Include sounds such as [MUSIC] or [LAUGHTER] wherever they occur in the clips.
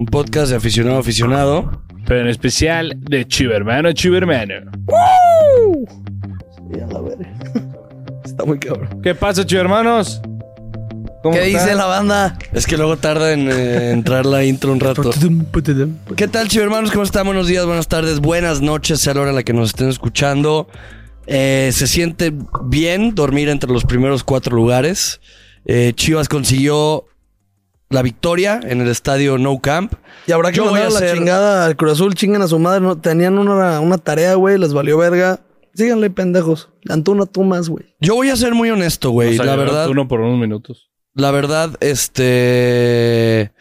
Un podcast de aficionado a aficionado. Pero en especial de Chivermano Chivermano. Y a la verga. [LAUGHS] Está muy cabrón. ¿Qué pasa, Chivermanos? ¿Cómo ¿Qué dice la banda? Es que luego tarda en eh, entrar la intro un rato. ¿Qué tal, hermanos? ¿Cómo están? Buenos días, buenas tardes, buenas noches, sea la hora en la que nos estén escuchando. Eh, se siente bien dormir entre los primeros cuatro lugares. Eh, Chivas consiguió la victoria en el estadio No Camp. Y habrá que Yo voy mandar a a la hacer- chingada al Cruz Azul, chingan a su madre. No, tenían una, una tarea, güey, les valió verga. Síganle, pendejos. Antuna, tú más, güey. Yo voy a ser muy honesto, güey. La verdad, Uno por unos minutos. la verdad, este.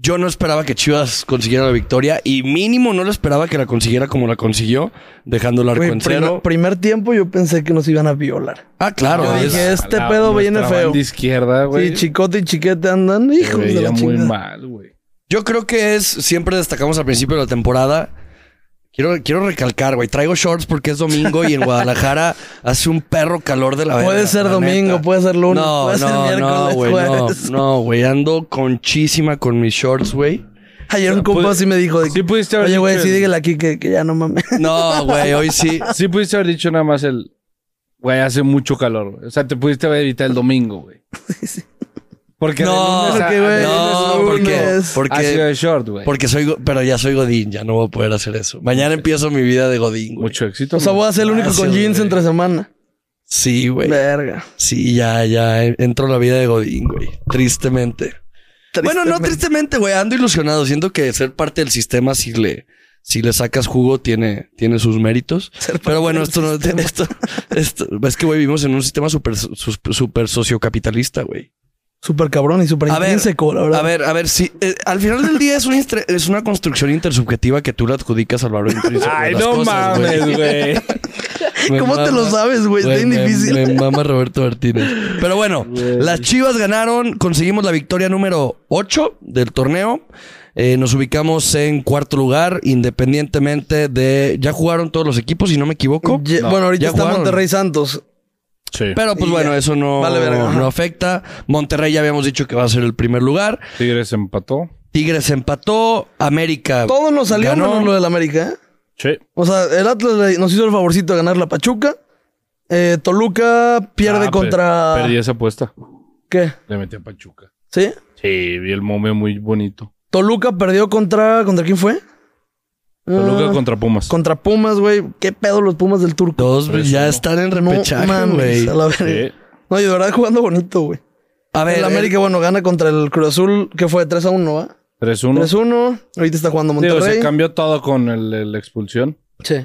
Yo no esperaba que Chivas consiguiera la victoria y mínimo no lo esperaba que la consiguiera como la consiguió, dejando el arco Güey, en primer, cero. primer tiempo yo pensé que nos iban a violar. Ah, claro. Yo dije, este La- pedo viene feo. banda izquierda, güey. Sí, chicote y chiquete andan, se hijos de veía la muy mal, güey. Yo creo que es, siempre destacamos al principio de la temporada. Quiero, quiero recalcar, güey. Traigo shorts porque es domingo y en Guadalajara [LAUGHS] hace un perro calor de la verga. Puede ser domingo, neta. puede ser lunes, No, puede ser no, miércoles, no, güey. No, güey. Ando conchísima con mis shorts, güey. Ayer un compa así me dijo, de, Sí pudiste haber oye, güey, sí dígale aquí que, que ya no mames. [LAUGHS] No, güey. Hoy sí. Sí pudiste haber dicho nada más el... Güey, hace mucho calor, güey. O sea, te pudiste haber evitado el domingo, güey. [LAUGHS] Porque No, porque, güey, No, porque, Ha sido porque, de short, güey. porque soy, pero ya soy Godín, ya no voy a poder hacer eso. Mañana empiezo mi vida de Godín, güey. Mucho éxito. O sea, voy a ser el único Gracias, con jeans güey. entre semana. Sí, güey. Verga. Sí, ya, ya entro a la vida de Godín, güey. Tristemente. Bueno, no tristemente, güey. Ando ilusionado. Siento que ser parte del sistema, si le, si le sacas jugo, tiene, tiene sus méritos. [LAUGHS] Pero bueno, esto no esto, esto, es que, güey, vivimos en un sistema súper sus- súper sociocapitalista, güey. Súper cabrón y súper A ver, intrínseco, la verdad. A ver, a ver, si eh, al final del día es una, instre- es una construcción intersubjetiva que tú le adjudicas al valor intrínseco. de Ay, las no cosas, mames, güey. [LAUGHS] ¿Cómo te lo sabes, güey? Está bien difícil. Me, mama Roberto Martínez. Pero bueno, las Chivas ganaron, conseguimos la victoria número 8 del torneo. Eh, nos ubicamos en cuarto lugar, independientemente de. Ya jugaron todos los equipos, si no me equivoco. No, bueno, ahorita ya está jugaron. Monterrey Santos. Sí. Pero pues Y bueno, ya. eso no, Vale no afecta. Monterrey ya habíamos dicho que va a ser el primer lugar. Tigres empató. Tigres empató. América. Todo nos salió ganó. menos lo del América, ¿eh? Sí. O sea, el Atlas nos hizo el favorcito de ganar la Pachuca. Eh, Toluca pierde Ah, contra. per- Perdí esa apuesta. ¿Qué? Le metí a Pachuca. ¿Sí? Sí, vi el momio muy bonito. Toluca perdió contra. ¿Contra quién fue? Toluca Ah, contra Pumas. Contra Pumas, güey. ¿Qué pedo los Pumas del Turco? Dos eso ya no. están en No repechaje, güey. la verga. Sí. No, y de verdad jugando bonito, güey. A ver, el América, bueno, gana contra el Cruz Azul, que fue 3 a 1, ¿va? 3-1. 3-1. Ahorita está jugando Digo, Monterrey. se cambió todo con el, el expulsión. Sí.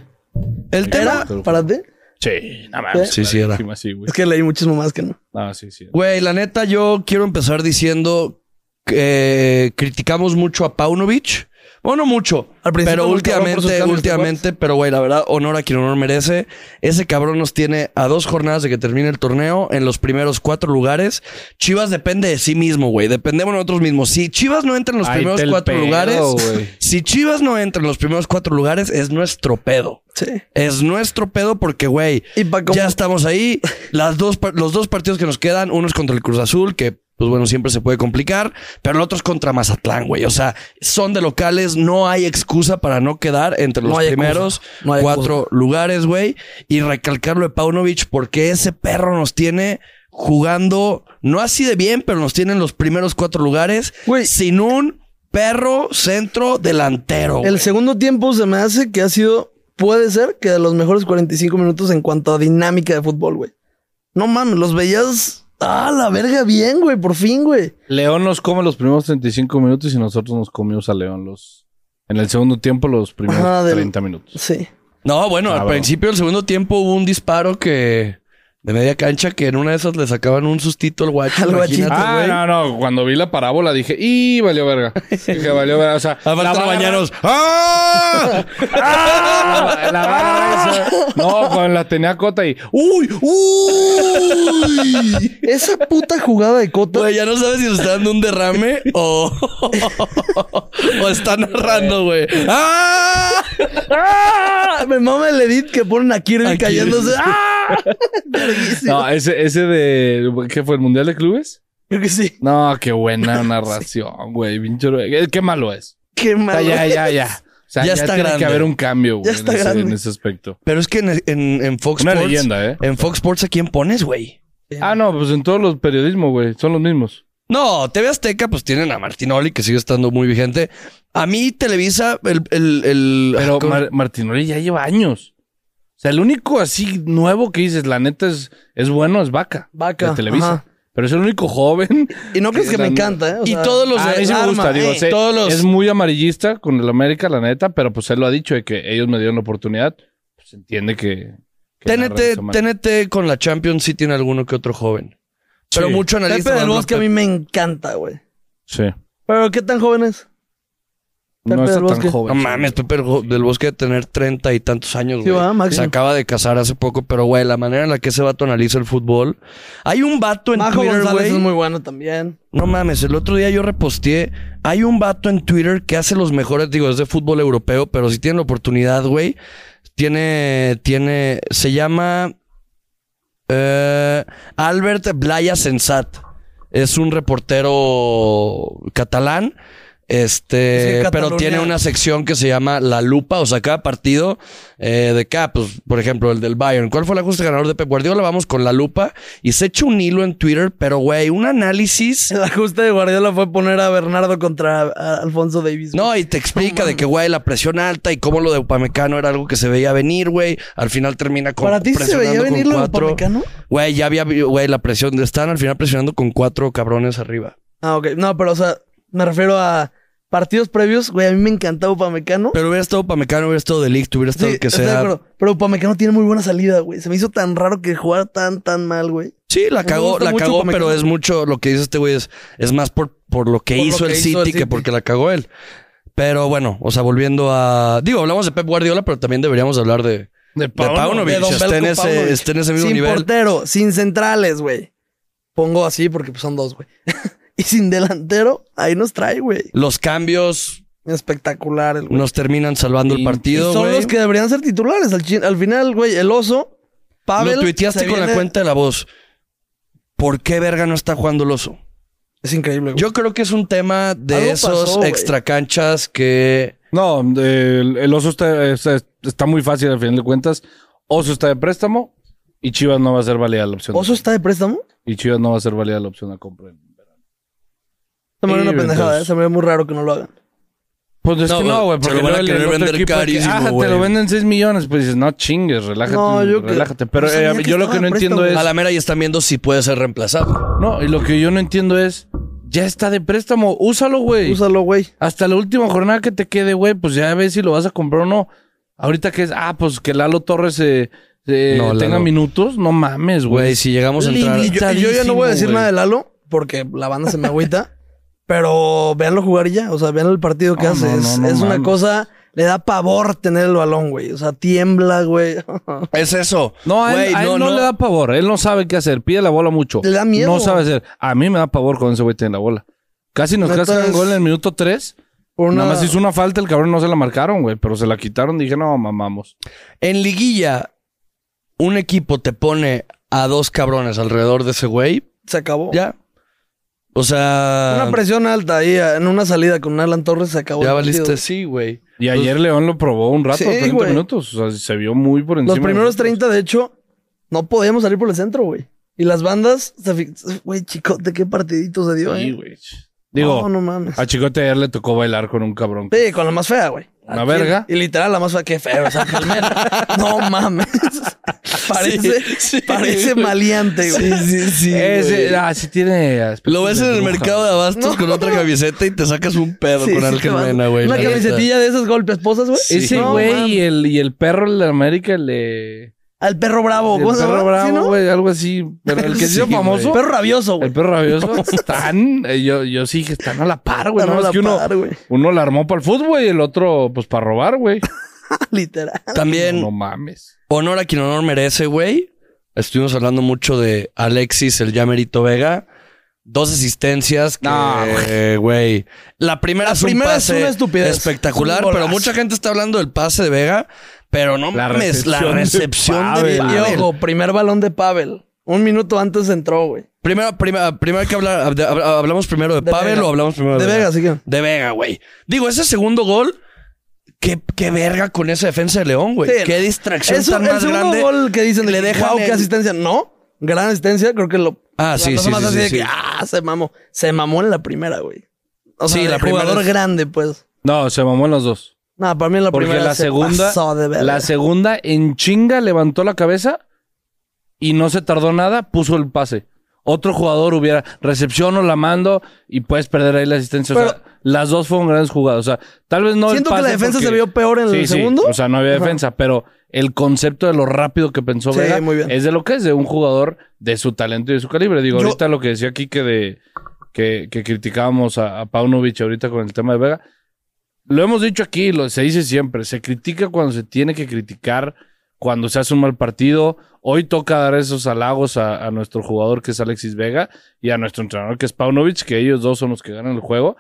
el tema. ¿Era para ti? Sí, nada más. Sí, sí, era. Sí, güey. Es que leí muchísimo más que no. Ah, sí, sí. Güey, la neta, yo quiero empezar diciendo que eh, criticamos mucho a Paunovic. Bueno, no mucho. Al principio pero últimamente, cambios, últimamente, pero güey, la verdad, honor a quien honor merece. Ese cabrón nos tiene a dos jornadas de que termine el torneo en los primeros cuatro lugares. Chivas depende de sí mismo, güey. Dependemos nosotros mismos. Si Chivas no entra en los primeros cuatro pedo, lugares, si Chivas no entra en los primeros cuatro lugares, es nuestro pedo. Sí. Es nuestro pedo porque, güey, ya estamos ahí. [LAUGHS] Las dos, par- los dos partidos que nos quedan, uno es contra el Cruz Azul, que, pues bueno, siempre se puede complicar, pero el otro es contra Mazatlán, güey. O sea, son de locales, no hay excusa para no quedar entre los primeros. No cuatro lugares, güey. Y recalcarlo de Paunovic porque ese perro nos tiene jugando, no así de bien, pero nos tiene en los primeros cuatro lugares, Güey. sin un perro centro delantero. El güey. segundo tiempo se me hace que ha sido, puede ser, que de los mejores 45 minutos en cuanto a dinámica de fútbol, güey. No mames, los veías. Ah, la verga, bien, güey, por fin, güey. León nos come los primeros 35 minutos y nosotros nos comimos a León los... En el segundo tiempo los primeros Ajá, del- 30 minutos. Sí. No, bueno, al principio del segundo tiempo hubo un disparo que de media cancha que en una de esas le sacaban un sustito al guacho. Al Ah, no, no. Cuando vi la parábola dije, ¡y valió verga! [LAUGHS] Dije, valió verga. O sea, Aparte [LAUGHS] la barra- bañeros. ¡Ah! La, la barra esa- No, cuando la tenía cota y... ¡Uy! ¡Uy! [LAUGHS] Esa puta jugada de Cota. Güey, ya no sabes si se está dando un derrame o, o está narrando, güey. ¡Ah! ¡Ah! Me mama el edit que ponen a Kirby A Kirby. cayéndose. ¡Ah! Verguísimo. No, ese, ese de... ¿Qué fue? ¿El Mundial de Clubes? Creo que sí. No, qué buena [LAUGHS] narración, güey. Pinche- Qué, malo es. Qué malo. ya, ya, ya. O sea, Ya ya, está tiene grande. que haber un cambio, güey, Ya en, ese, grande. en ese aspecto. Pero es que en, en- en Fox Una Sports. leyenda, ¿eh? En Fox Sports, ¿a quién pones, güey? Ah, no, pues en todos los periodismos, güey. Son los mismos. No, TV Azteca, pues tienen a Martinoli, que sigue estando muy vigente. A mí, Televisa, el. el, el- Pero ah, Mar- Martinoli ya lleva años. O sea, el único así nuevo que dices, la neta es, es bueno, es Vaca. Vaca, De Televisa. ajá. Pero es el único joven. Y no crees que me encanta, ¿eh? O y sea, todos los de a mí sí me arma, gusta, digo, eh, sé, todos los- es muy amarillista con el América, la neta, pero pues él lo ha dicho de que ellos me dieron la oportunidad. Pues entiende que. que TNT, con la Champions sí tiene alguno que otro joven. Pero Sí. mucho analista. Pepe del por Bosque a mí me encanta, güey. Sí. Pero ¿qué tan joven es? No está del tan joven. No mames, Pepe del Bosque de tener treinta y tantos años, Sí, güey. Se acaba de casar hace poco, pero güey, la manera en la que ese vato analiza el fútbol. Hay un vato en Majo Twitter, González güey. es muy bueno también. No mames, el otro día yo reposteé. Hay un vato en Twitter que hace los mejores, digo, es de fútbol europeo, pero si tienen la oportunidad, güey. Tiene, tiene, se llama eh, Albert Blaya Sensat. Es un reportero catalán. Este, pero tiene una sección que se llama La Lupa, o sea, cada partido eh, de cada, pues, por ejemplo, el del Bayern. ¿Cuál fue el ajuste ganador de Pep Guardiola? Vamos con La Lupa y se echa un hilo en Twitter, pero güey, un análisis. [LAUGHS] El ajuste de Guardiola fue poner a Bernardo contra a Alfonso Davis. güey. No, y te explica de que, güey, la presión alta y cómo lo de Upamecano era algo que se veía venir, güey. Al final termina con ¿Para ti se veía venir lo de. Upamecano? Güey, ya había, güey, la presión. Estaban al final presionando con cuatro cabrones arriba. Ah, ok. No, pero o sea, me refiero a partidos previos. Güey, a mí me encantaba Upamecano. Pero hubiera estado Upamecano, hubiera estado Delict, hubiera estado Sí, que estoy de sea. acuerdo. Pero Upamecano tiene muy buena salida, güey. Se me hizo tan raro que jugara tan, tan mal, güey. Sí, la cagó, la cagó, Upamecano. pero es mucho lo que dice este güey, es, es más por, por lo que Por lo hizo, que el, hizo City el que City. porque la cagó él. Pero bueno, o sea, volviendo a. Digo, hablamos de Pep Guardiola, pero también deberíamos hablar de. De De Paunovic, De está en, ese, Paunovic. está en ese mismo sin nivel. portero, sin centrales, güey. Pongo así porque pues, son dos, güey. [LAUGHS] [LAUGHS] y sin delantero, ahí nos trae, güey. Los cambios Espectacular, el güey. nos terminan salvando el partido, Y son güey. los que deberían ser titulares. Al, final, güey, el oso, Pavel. Lo tuiteaste con la cuenta de la voz. ¿Por qué verga no está jugando el oso? Es increíble, güey. Yo creo que es un tema de esos pasó, extracanchas que. No, el, el oso está, está, está muy fácil al final de cuentas. Oso está de préstamo y Chivas no va a ser válida la opción. ¿Oso está de préstamo? Y Chivas no va a ser válida la opción de compra. Se me ve Sí, una pendejada, ¿eh? Se me ve muy raro que no lo hagan. Pues es No, que no, güey, se porque lo van a luego el- querer otro vender equipo de que, carísimo, ah, te güey. lo venden 6 millones. Pues dices, no chingues, relájate, No, yo que- relájate. Pero no sabía eh, que yo lo estaba que no entiendo préstamo. es... A la mera ya están viendo si puede ser reemplazado. No, y lo que yo no entiendo es, ya está de préstamo, úsalo, güey. Úsalo, güey. Hasta la última jornada que te quede, güey, pues ya ves si lo vas a comprar o no. Ahorita que es, ah, pues que Lalo Torres eh, eh, No, tenga Lalo. minutos, no mames, Güey, güey. si llegamos a entrar. Y yo, y yo ya no voy a decir nada de Lalo porque la banda se me agüita. [LAUGHS] pero véanlo jugar ya. O sea, vean el partido que hace. no, es no, no es una mames. cosa. Le da pavor tener el balón, güey. O sea, tiembla, güey. [LAUGHS] Es eso. No, a él, Güey, a él no, le da pavor, él no sabe qué hacer, pide la bola mucho. Le da miedo. No sabe hacer. A mí me da pavor cuando ese güey tiene la bola. Casi nos cascan gol en el minuto 3. Por una- Nada más hizo una falta, el cabrón no se la marcaron, güey, pero se la quitaron. Dije, no, mamamos. En liguilla, un equipo te pone a dos cabrones alrededor de ese güey. Se acabó. Ya. O sea. Una presión alta ahí en una salida con Alan Torres se acabó. Ya el partido. valiste, sí, güey. Y ayer León lo probó un rato, Sí, 30 güey. minutos. O sea, se vio muy por encima. Los de primeros nosotros. 30, de hecho, no podíamos salir por el centro, güey. Y las bandas, güey, chicote, qué partidito se dio, Sí, eh. güey. Digo, no, no mames. a Chicote ayer le tocó bailar con un cabrón. Sí, con la más fea, güey. Una Aquí- verga. Y literal, la más fea. Qué feo, es Ángel Mena. No mames. Parece, Sí, sí, parece güey. maleante, güey. Sí, sí, sí. Ese, güey. ah, sí tiene. Lo ves en el mercado de abastos No. con otra camiseta y te sacas un pedo Sí, con sí Ángel te vas- Mena, güey. Una camisetilla de esas golpes esposas, güey. Ese No, güey y el, y el perro de América le. Al perro bravo. el ¿Cómo se perro llama? bravo, ¿Sí, no? güey, algo así. Pero el que [LAUGHS] se hizo Sí, famoso. Perro rabioso, güey. El perro rabioso. [LAUGHS] Están. eh, yo, yo sí dije, están a la par, güey. No, a es la que uno, par, güey. uno la armó para el fútbol y el otro, pues, para robar, güey. [LAUGHS] Literal. También, No mames. honor a quien honor merece, güey. Estuvimos hablando mucho de Alexis, el Yamerito Vega. Dos asistencias que, No, güey. La primera La es un primera es pase una estupidez. espectacular, Es un pero mucha gente está hablando del pase de Vega. Pero no La mames, la recepción de Pavel. Y ojo, primer balón de Pavel. Un minuto antes entró, güey. Primero, primero, primero hay que hablar. de- hab- ¿Hablamos primero de, De Pavel Vega. o hablamos primero de, De Vega, sí que. De Vega, güey. Digo, ese segundo gol. Qué, qué verga con esa defensa de León, güey. Sí, qué no. distracción Eso, tan el más segundo grande. gol que dicen le dejan "Guau, qué asistencia. No, gran asistencia. Creo que lo. Ah, la sí, sí, sí, así sí, de sí. que, ah, se mamó. Se mamó en la primera, güey. O sea, Sí, la primera jugador es- grande, pues. No, se mamó en los dos. No, para mí la Porque primera la se segunda, pasó de verga. la segunda en chinga levantó la cabeza y no se tardó nada, puso el pase. Otro jugador hubiera recepción o la mando y puedes perder ahí la asistencia. o Pero- sea, las dos fueron grandes jugadas. O sea, tal vez no el Siento que la pase defensa porque- se vio peor en Sí, el sí. segundo. O sea, no había Ajá. defensa, pero el concepto de lo rápido que pensó Sí, Vega muy bien. es de lo que es, de un jugador de su talento y de su calibre. Digo, Yo- ahorita lo que decía aquí que de que, que criticábamos a, a Paunovic ahorita con el tema de Vega. Lo hemos dicho aquí, lo, se dice siempre, se critica cuando se tiene que criticar, cuando se hace un mal partido. Hoy toca dar esos halagos a, a nuestro jugador que es Alexis Vega y a nuestro entrenador que es Paunovic, que ellos dos son los que ganan el juego.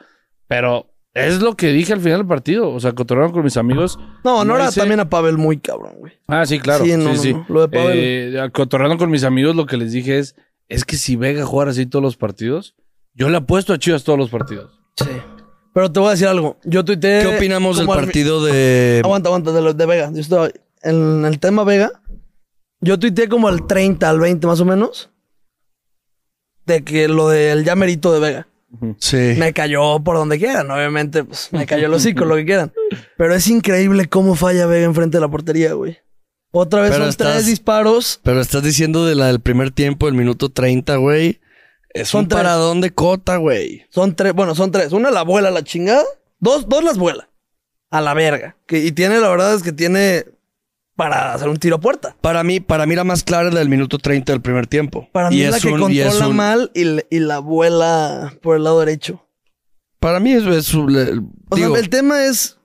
Pero es lo que dije al final del partido. O sea, cotorrearon con mis amigos. no, no era hice- también a Pavel muy cabrón, güey. Ah, sí, claro. Sí, Sí, no, sí. no. Lo de Pavel. Eh, cotorreando con mis amigos, lo que les dije es: es que si Vega jugara así todos los partidos, yo le apuesto a Chivas todos los partidos. Sí. Pero te voy a decir algo. Yo tuiteé. ¿Qué opinamos del al- partido de. [LAUGHS] Aguanta, aguanta, de, lo- de Vega. Yo estaba en el tema Vega. Yo tuiteé como al 30, al 20 más o menos. De que lo del ya merito de Vega. Sí. Me cayó por donde quieran, obviamente. Pues, me cayó el hocico, lo que quieran. Pero es increíble cómo falla Vega enfrente de la portería, güey. Otra vez Pero son estás- tres disparos. Pero estás diciendo de la del primer tiempo, el minuto 30, güey. Es Son un tres. paradón de cota, güey. Son tres, bueno, son tres. Una la vuela a la chingada. Dos, dos las vuela. A la verga. Que, y tiene, la verdad es que tiene para hacer un tiro a puerta. Para mí, para mí la más clara es la del minuto 30 del primer tiempo. Para mí Y es la que un- y es controla un- mal y, y la vuela por el lado derecho. Para mí es, es le- O digo, sea, el tema es,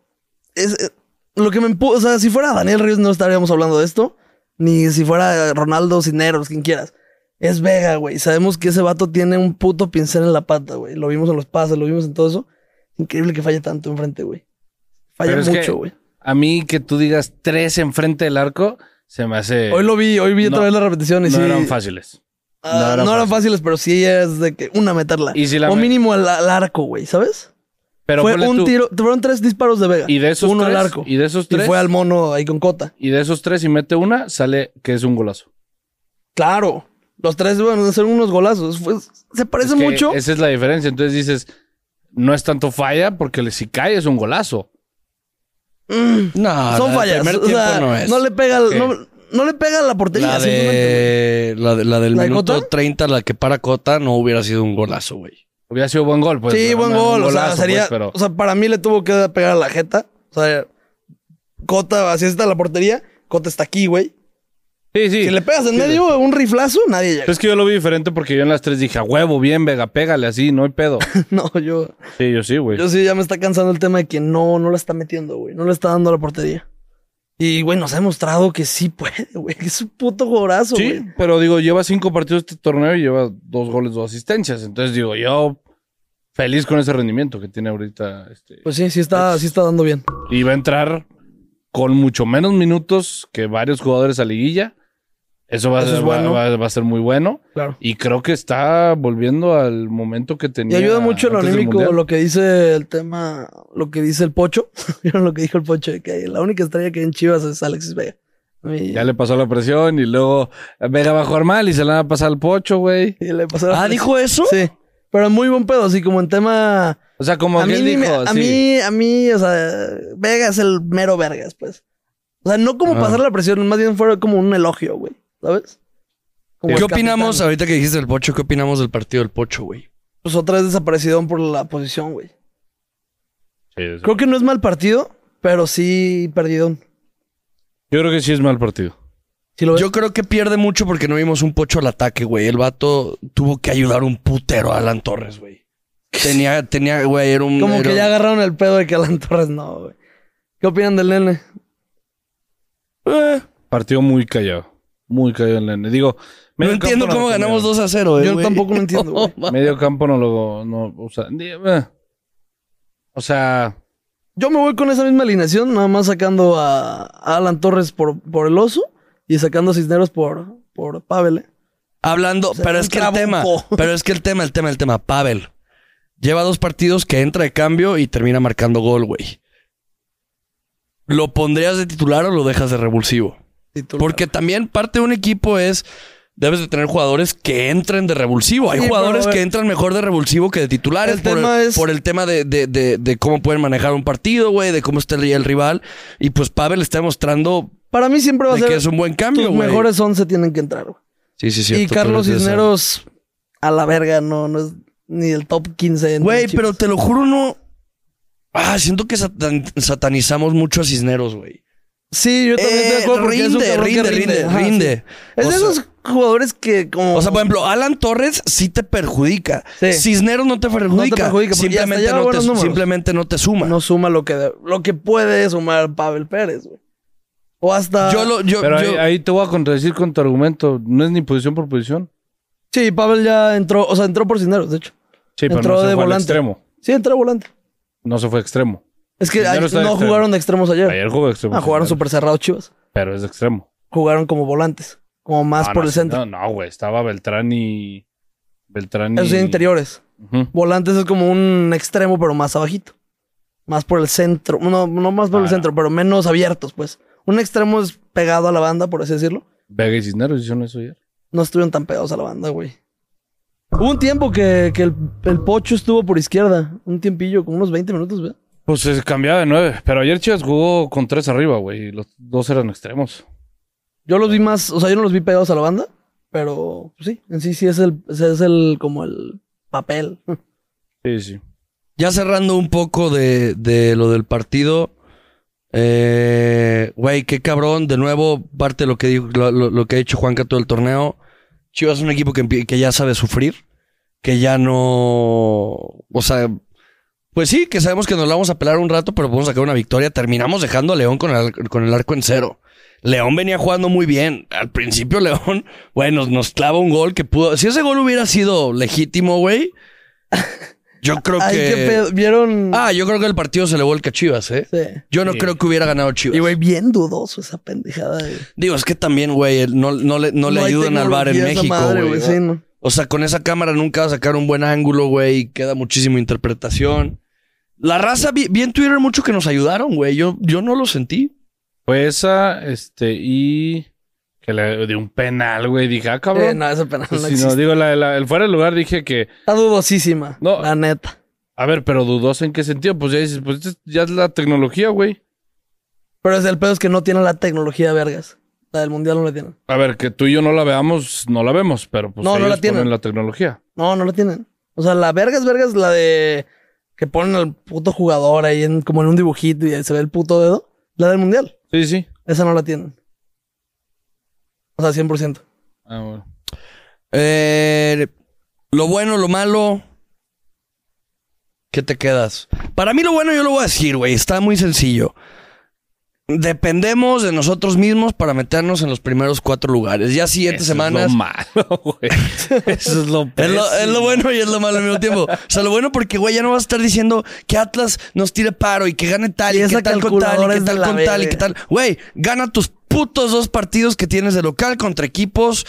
es eh, lo que me empu- O sea, si fuera Daniel Ríos no estaríamos hablando de esto. Ni si fuera Ronaldo Cineros, quien quieras. Es Vega, güey. Sabemos que ese vato tiene un puto pincel en la pata, güey. Lo vimos en los pases, lo vimos en todo eso. Increíble que falle tanto enfrente, güey. Falla Pero es que mucho, güey. A mí que tú digas tres enfrente del arco, se me hace. Hoy lo vi, hoy vi otra vez la repetición y no sí. eran fáciles. ah, no eran no eran fáciles. pero sí es de que una meterla. Y si la o mínimo al, al arco, güey, ¿sabes? Pero fue un tú, tiro, fueron tres disparos de Vega. Y de esos uno tres, al arco. y de esos Y tres, fue al mono ahí con Cota. y de esos tres, y mete una, sale que es un golazo. Claro. Los tres, bueno, hacer unos golazos. Fue- se parece Es que mucho. Esa es la diferencia. Entonces dices, no es tanto falla, porque le- si cae es un golazo. no, Son fallas. primer o sea, no es. le pega, no, no le pega a la portería. la, simplemente, de, la, de- la del ¿La de minuto Cota? 30, la que para Cota, no hubiera sido un golazo, güey. Hubiera sido buen gol, pues. sí, pero buen gol. un o sea, golazo, sería. pues, pero- O sea, para mí le tuvo que pegar a la jeta. O sea, Cota, así está la portería. Cota está aquí, güey. Sí, sí. Si le pegas en medio un riflazo, nadie llega. Es que yo lo vi diferente porque yo en las tres dije, a huevo, bien, Vega, pégale así, no hay pedo. [LAUGHS] no, yo. Sí, yo sí, güey. Yo sí, ya me está cansando el tema de que no, no la está metiendo, güey. No le está dando a la portería. Y, güey, nos ha demostrado que sí puede, [LAUGHS] güey. Que es un puto jugadorazo, Sí, güey. pero digo, lleva cinco partidos este torneo y lleva dos goles, dos asistencias. Entonces digo, yo feliz con ese rendimiento que tiene ahorita. Este, Pues sí, sí está, sí está dando bien. y va a entrar con mucho menos minutos que varios jugadores a liguilla. Eso va, a Eso ser- es va- bueno. va- va a ser muy bueno. Claro. Y creo que está volviendo al momento que Y tenía. ayuda mucho lo anímico, lo que dice el tema, lo que dice el Pocho. [LAUGHS] ¿Vieron lo que dijo el Pocho? De que la única estrella que hay en Chivas es Alexis Vega. Y, Ya le pasó la presión y luego Vega va a jugar mal y se la va a pasar al pocho, güey. y le pasó la Ah. ¿dijo eso? Sí. Pero muy buen pedo, así como en tema. O sea, como a que mí, él ni me- dijo, a sí. mí, a mí, o sea, Vega es el mero vergas, pues. O sea, no como Ah. pasar la presión, más bien fue como un elogio, güey. ¿Sabes? Como ¿Qué opinamos, capitán. ahorita que dijiste del Pocho, qué opinamos del partido del Pocho, güey? Pues otra vez desapareció por la posición, güey. Sí, sí. Creo que no es mal partido, pero sí perdidón. Yo creo que sí es mal partido. ¿Sí lo ves? Yo creo que pierde mucho porque no vimos un Pocho al ataque, güey. El vato tuvo que ayudar un putero a Alan Torres, güey. Tenía, tenía, güey, era un... Como era que ya agarraron el pedo de que Alan Torres no, güey. ¿Qué opinan del nene? Eh, Partido muy callado. Muy callado el nene. Digo, no entiendo no cómo ganamos cambiaron. 2 a 0, eh, Yo tampoco lo entiendo, [LAUGHS] güey. Medio campo no lo. No, o sea, di- eh. o sea, Yo me voy con esa misma alineación, nada más sacando a, Alan Torres por, por el oso y sacando a Cisneros por, por Pavel. ¿eh? Hablando, sea, pero es que el tema, [LAUGHS] pero es que el tema, el tema, el tema, Pavel. Lleva dos partidos que entra de cambio y termina marcando gol, güey. ¿Lo pondrías de titular o lo dejas de revulsivo? Titular. Porque también parte de un equipo es. Debes de tener jugadores que entren de revulsivo. Hay jugadores que entran mejor de revulsivo que de titulares. El por, el, es- por el tema de, de- de- de cómo pueden manejar un partido, güey, de cómo está el, el rival. Y pues Pavel está demostrando Para mí siempre va a ser. que es un buen cambio, güey. mejores 11 tienen que entrar, güey. Sí, sí, sí. y Carlos Cisneros, a la verga, no, no es ni el top 15. en Güey, pero te lo juro, no. Ah, siento que satan- satanizamos mucho a Cisneros, güey. Sí, yo también estoy de Eh, acuerdo porque es un rinde, que rinde, rinde, Ajá, rinde. sí. Es O de sea- esos jugadores que como... O sea, por ejemplo, Alan Torres sí te perjudica. Sí. Cisneros no te perjudica. No te perjudica, simplemente, no te, simplemente no te suma. no suma lo que, lo que puede sumar Pavel Pérez, güey. O hasta... yo lo, yo, Pero yo- ahí, ahí te voy a contradecir con tu argumento. No es ni posición por posición. Sí, Pavel ya entró, o sea, entró por Cisneros, de hecho. Sí, pero Entró no se de fue al volante. extremo. Sí, entró de volante. No se fue extremo. Es que de no extremo. jugaron de extremos ayer. Ayer jugó de extremo. Ah, jugaron súper cerrados Chivas. Pero es de extremo. Jugaron como volantes. Como más No, por no, el centro. No, no, güey. Estaba Beltrán y. Beltrán y. Esos sí, interiores. Volantes es como un extremo, pero más abajito. Más por el centro. No, no más por Ah, el centro, pero menos abiertos, pues. Un extremo es pegado a la banda, por así decirlo. Vega y Cisneros hicieron eso ayer. No estuvieron tan pegados a la banda, güey. Hubo un tiempo que, que el, el Pocho estuvo por izquierda. Un tiempillo, como unos 20 minutos, ¿verdad? Pues se cambiaba de nueve. Pero ayer Chivas jugó con tres arriba, güey. Los dos eran extremos. Yo los vi más, o sea, yo no los vi pegados a la banda, pero pues sí, en sí sí es el, es el, como el papel. [LAUGHS] Sí, sí. ya cerrando un poco de, de lo del partido. eh, Güey, qué cabrón. De nuevo, parte de lo que, dijo, lo, lo- lo que ha hecho Juanca todo el torneo. Chivas es un equipo que ya sabe sufrir. Que ya no. O sea. Pues sí, que sabemos que nos la vamos a pelar un rato, pero podemos sacar una victoria. Terminamos dejando a León con el, con el arco en cero. León venía jugando muy bien. Al principio León, [LAUGHS] bueno, nos, nos clava un gol que pudo... Si ese gol hubiera sido legítimo, güey, yo creo Ay, que... qué pedo. ¿Vieron? Ah, yo creo que el partido se le vuelca a Chivas, ¿eh? Sí. Yo no Sí. creo que hubiera ganado Chivas. Y güey, bien dudoso esa pendejada. güey. Digo, es que también, güey, el- no, no le, no le ayudan al bar en México, madre, güey. Sí, no. O sea, con esa cámara nunca va a sacar un buen ángulo, güey. Queda muchísima interpretación. La raza, vi, vi en Twitter mucho que nos ayudaron, güey. Yo, yo no lo sentí. Fue esa, este, y. Que le dio un penal, güey. Dije, ah, Eh, cabrón. no, ese penal Pues no si no, digo, la, la- el fuera de lugar dije que. Está dudosísima. No. La neta. A ver, pero dudoso en qué sentido. Pues ya dices, pues ya es la tecnología, güey. Pero es el pedo es que no tienen la tecnología, vergas. La del mundial no la tienen. A ver, que tú y yo no la veamos, no la vemos, pero pues No, no la tienen. la tecnología. No, no la tienen. O sea, la vergas, vergas, la de que ponen al puto jugador ahí en, como en un dibujito y se ve el puto dedo. La del mundial. Sí, sí. Esa no la tienen. O sea, 100%. Ah, bueno. Eh, lo bueno, lo malo. ¿Qué te quedas? Para mí lo bueno yo lo voy a decir, güey. Está muy sencillo. Dependemos de nosotros mismos para meternos en los primeros cuatro lugares. Ya siguientes Eso semanas. Es lo malo, güey. [LAUGHS] Eso es lo Es lo, es lo bueno y es lo malo al mismo tiempo. O sea, lo bueno porque, güey, ya no vas a estar diciendo que Atlas nos tire paro y que gane tal Y que tal con tal y que tal con tal y que tal. Güey, gana tus putos dos partidos que tienes de local contra equipos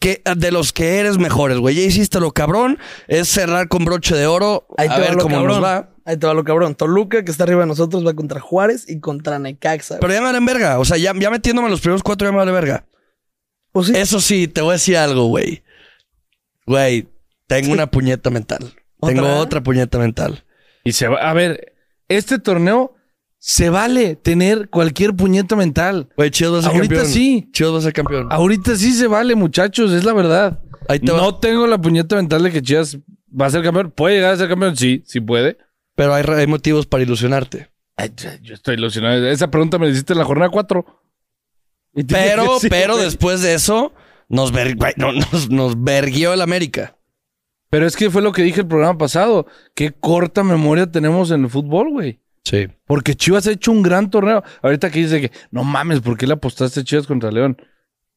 que, de los que eres mejores, güey. Ya hiciste lo cabrón. Es cerrar con broche de oro. Ahí a ver lo cómo cabrón. nos va. Ahí te va lo cabrón. Toluca, que está arriba de nosotros, va contra Juárez y contra Necaxa. Pero ya me valen verga. O sea, ya, ya metiéndome en los primeros cuatro ya me vale verga. Pues sí. Eso sí, te voy a decir algo, güey. Güey, tengo una puñeta mental. Tengo ¿Otra? puñeta mental. Y se va. A ver, este torneo se vale tener cualquier puñeta mental. Güey, Chivas va a ser Ahorita campeón. sí. Chivas va a ser campeón. Ahorita sí se vale, muchachos, es la verdad. Ahí te va. No tengo la puñeta mental de que Chivas va a ser campeón. ¿Puede llegar a ser campeón? Sí, sí puede. Pero hay, hay motivos para ilusionarte. Ay, yo estoy ilusionado. Esa pregunta me la hiciste en la jornada 4. Pero, pero después de eso, nos, ver, nos, nos verguió el América. Pero es que fue lo que dije el programa pasado. Qué corta memoria tenemos en el fútbol, güey. Sí. Porque Chivas ha hecho un gran torneo. Ahorita que dice que, no mames, ¿por qué le apostaste a Chivas contra León?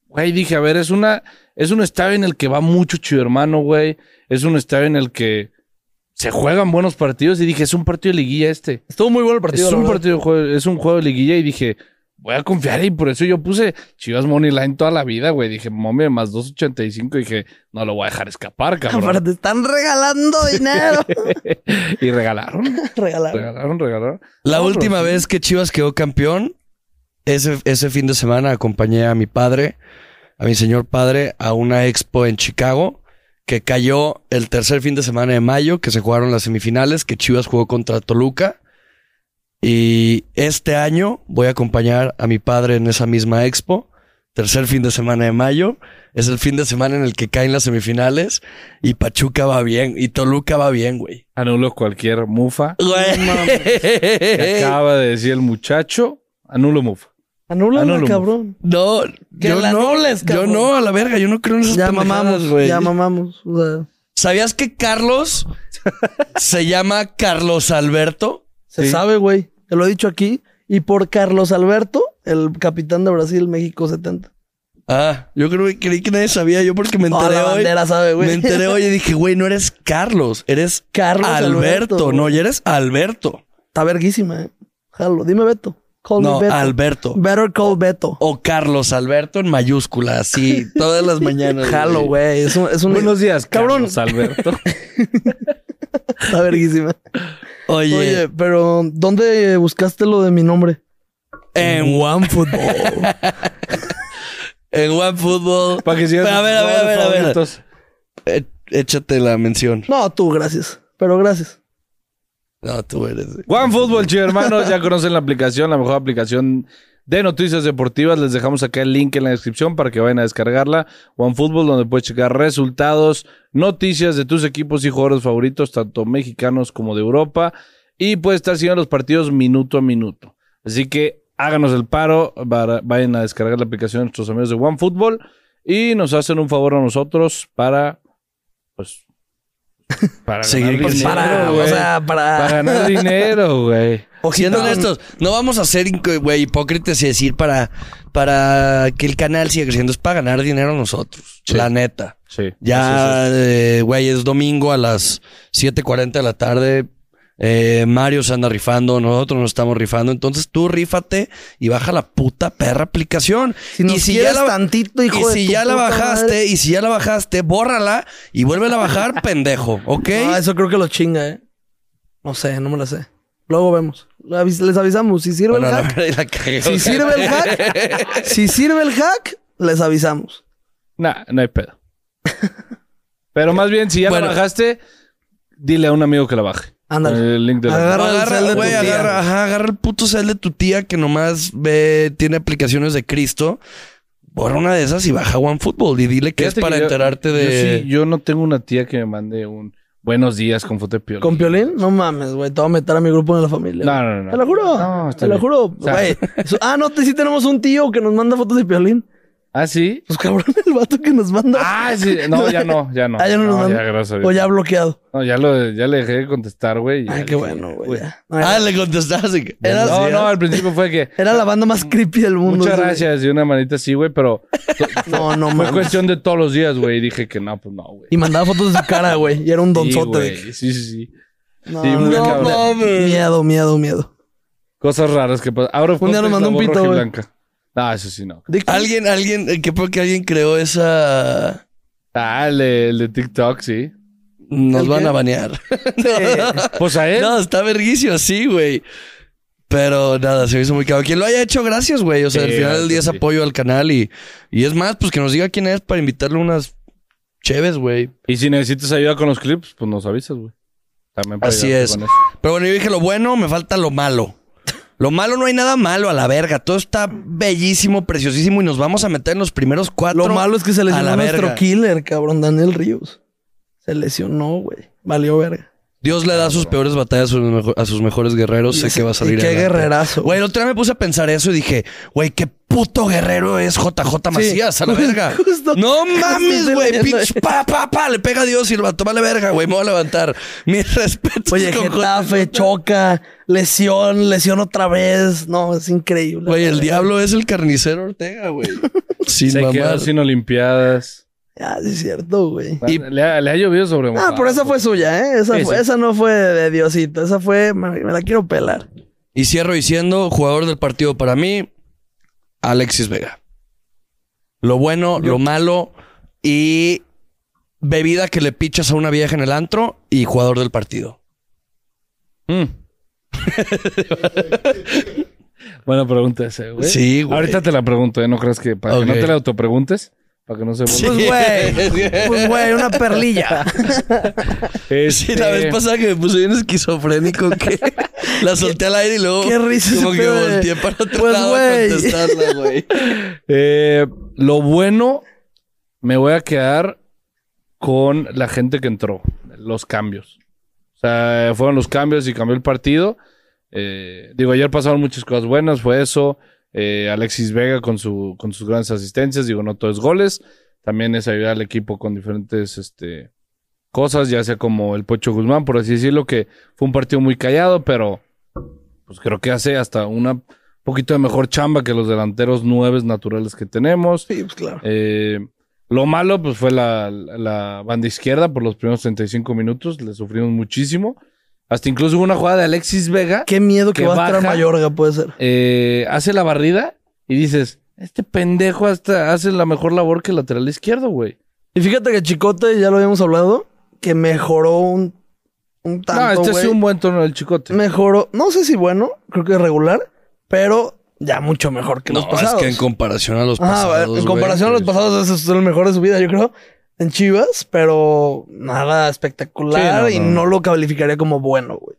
Güey, dije, a ver, es una, es un estadio en el que va mucho chido hermano, güey. Es un estadio en el que se juegan buenos partidos. Y dije, es un partido de liguilla este. Estuvo muy bueno el partido. es un partido, es un juego de liguilla. Y dije, voy a confiar y por eso yo puse Chivas Money Line toda la vida, güey. Dije, mome, más 2.85. Dije, no lo voy a dejar escapar, [LAUGHS] cabrón. Aparte, están regalando dinero. [LAUGHS] y regalaron. [LAUGHS] Regalaron. Regalaron, regalaron. La No, última pero vez que Chivas quedó campeón, ese, ese fin de semana acompañé a mi padre, a mi señor padre, a una expo en Chicago, que cayó el tercer fin de semana de mayo, que se jugaron las semifinales, que Chivas jugó contra Toluca. Y este año voy a acompañar a mi padre en esa misma expo, tercer fin de semana de mayo. Es el fin de semana en el que caen las semifinales y Pachuca va bien y Toluca va bien, güey. Anulo cualquier mufa. Güey. [LAUGHS] Que acaba de decir el muchacho. Anulo mufa. Anúlala, Anúlalo. cabrón. No, Que yo la no, anules, yo no, a la verga, yo no creo en esas Ya mamamos, güey. ya mamamos. O sea, ¿Sabías que Carlos [LAUGHS] se llama Carlos Alberto? se Sí. sabe, güey. Te lo he dicho aquí. Y por Carlos Alberto, el capitán de Brasil, México 70. Ah, yo creo que creí que nadie sabía, yo porque me enteré la hoy. bandera sabe, güey. Me enteré hoy y dije, güey, no eres Carlos, eres Carlos Alberto. Alberto, no, ya eres Alberto. Está verguísima, eh. Jalo. Dime Beto. Call No, Beto. Alberto. Better call Beto. O Carlos Alberto en mayúscula, así, [LAUGHS] todas las mañanas. Jalo, güey. Es un, es un Buenos días, Cabrón. Carlos Alberto. [LAUGHS] Está verguísima. Oye, Oye, pero ¿dónde buscaste lo de mi nombre? en, OneFootball. [LAUGHS] en OneFootball. Para que sigas A ver, a ver, a ver, a ver. Eh, Échate la mención. no, tú, gracias. Pero gracias. No, tú eres. Fútbol, chicos hermanos, ya conocen la aplicación, la mejor aplicación de noticias deportivas. Les dejamos acá el link en la descripción para que vayan a descargarla. One Fútbol, donde puedes checar resultados, noticias de tus equipos y jugadores favoritos, tanto mexicanos como de Europa. Y puedes estar siguiendo los partidos minuto a minuto. Así que háganos el paro, va- vayan a descargar la aplicación de nuestros amigos de One Fútbol y nos hacen un favor a nosotros para, pues, para Seguir ganar dinero, para, o güey. sea, para... Para ganar [LAUGHS] dinero, güey. Siendo honestos, no vamos a ser güey, hipócritas y decir para, para que el canal siga creciendo, es para ganar dinero nosotros. Sí. La neta. Sí. Ya, eh, güey, es domingo a las 7:40 de la tarde. Eh, Mario se anda rifando, nosotros nos estamos rifando. Entonces tú rífate y baja la puta perra aplicación. Si y si ya la, tantito, hijo y de si tu ya la puta bajaste, madre. y si ya la bajaste, bórrala y vuélvela a bajar, [LAUGHS] pendejo, ¿ok? No, eso creo que lo chinga, ¿eh? No sé, no me la sé. Luego vemos. Les avisamos. Si sirve Bueno, el hack, verdad, la cagué, si sirve el hack, [LAUGHS] si sirve el hack, les avisamos. Nah, no hay pedo. [LAUGHS] Pero más bien, si ya Bueno. la bajaste, dile a un amigo que la baje. Ándale. El link de la Agarra- el Agarra, de agarra, ajá, agarra el puto cel de tu tía que nomás ve, tiene aplicaciones de Cristo. Borra una de esas y baja OneFootball y dile que Fíjate es para que yo- enterarte de. Yo, sí, yo no tengo una tía que me mande un buenos días con foto de piolín. ¿Con Piolín? No mames, güey. Te voy a meter a mi grupo en la familia. No, no, no. Te lo juro. No, está te lo juro. O sea- [LAUGHS] Ah, no, te, sí tenemos un tío que nos manda fotos de Piolín. ¿Ah, sí? Pues cabrón, el vato que nos manda. Ah, sí. No, ya no, ya no. [LAUGHS] Ah, ya no nos manda. ya, gracias a Dios. O ya bloqueado. No, ya, lo, ya le dejé de contestar, güey. Ay, qué bueno, güey. Ah, le contestaste. que- Era- No, no, al principio fue que... [LAUGHS] era la banda más creepy del mundo. Muchas gracias y una manita así, güey, pero [LAUGHS] No, no, fue mames. cuestión de todos los días, güey. Y dije que no, pues no, güey. Y mandaba fotos de su cara, güey. Y era un Sí, donzote. de- Sí, sí, sí. No, Sí, muy no, cabrón. Miedo, miedo, miedo. Cosas raras que pasan. Ahora Un día nos mandó un pito, güey. blanca. Ah, eso sí, no. Alguien, alguien, eh, que porque alguien creó esa. Ah, el de, el de TikTok, sí. Nos ¿El van qué? a banear. [LAUGHS] Pues a él. no, está verguicio, sí, güey. Pero nada, se me hizo muy caro. Quien lo haya hecho, gracias, güey. O sea, Sí, al final del día es apoyo al canal y, y es más, pues que nos diga quién es para invitarle unas chéves, güey. Y si necesitas ayuda con los clips, pues nos avisas, güey. También para Así es. con eso. Pero bueno, yo dije lo bueno, me falta lo malo. Lo malo no hay nada malo a la verga. Todo está bellísimo, preciosísimo y nos vamos a meter en los primeros cuatro. Lo malo es que se a lesionó la nuestro verga. killer, cabrón, Daniel Ríos. Se lesionó, güey. Valió verga. Dios le da sus peores batallas a sus, mejo- a sus mejores guerreros. Sé que va a salir Y qué adelante. guerrerazo. Güey, el otro día me puse a pensar eso y dije, güey, qué puto guerrero es JJ Macías a la [LAUGHS] verga. Justo- no mames, güey. eso. pa, pa, pa. Le pega a Dios y el vato vale verga, güey. Me voy a levantar. Mis [LAUGHS] respetos. Oye, con Getafe, choca, lesión, lesión otra vez. No, es increíble. Güey, el diablo es el carnicero Ortega, güey. [LAUGHS] Sin Se quedó mamar. sin Olimpiadas. Ya, sí es cierto, güey. Y- le, ha, le ha llovido sobre Ah, pero esa fue suya, ¿eh? Esa, Sí, fue- sí. esa no fue de Diosito. Esa fue... Me, me la quiero pelar. Y cierro diciendo, jugador del partido para mí, Alexis Vega. Lo bueno, lo malo y bebida que le pichas a una vieja en el antro y jugador del partido. Mm. [LAUGHS] Buena pregunta esa, güey. Sí, güey. Ahorita te la pregunto, ¿eh? No creas que para que no te la autopreguntes, para que no se Pues güey, pues güey, una perlilla. Sí, la vez pasada que me puse bien esquizofrénico que [LAUGHS] la solté al aire y luego qué risa como que volteé para otro Pues, lado a contestarla, güey. Eh, lo bueno, me voy a quedar con la gente que entró, los cambios. O sea, fueron los cambios y cambió el partido. Eh, digo, ayer pasaron muchas cosas buenas, fue eso. Eh, Alexis Vega con, su, con sus grandes asistencias, digo, no todo es goles. También es ayudar al equipo con diferentes este, cosas, ya sea como el Pocho Guzmán, por así decirlo, que fue un partido muy callado, pero pues creo que hace hasta una poquito de mejor chamba que los delanteros nueves naturales que tenemos. Sí, pues claro. Eh, lo malo, pues fue la, la banda izquierda por los primeros 35 minutos. Le sufrimos muchísimo. Hasta incluso hubo una jugada de Alexis Vega. Qué miedo que, que va a estar baja. Mayorga, puede ser. eh, hace la barrida y dices: Este pendejo hasta hace la mejor labor que el lateral izquierdo, güey. Y fíjate que Chicote, ya lo habíamos hablado, que mejoró un, un tanto, No, este es un buen tono del chicote. Mejoró, no sé si bueno, creo que regular, pero ya mucho mejor que los No, pasados. es que en comparación a los Ajá, pasados. en güey, comparación a los pues, pasados, ese es el mejor de su vida, yo creo. En Chivas, pero nada espectacular Sí, no, y no. lo calificaría como bueno, güey.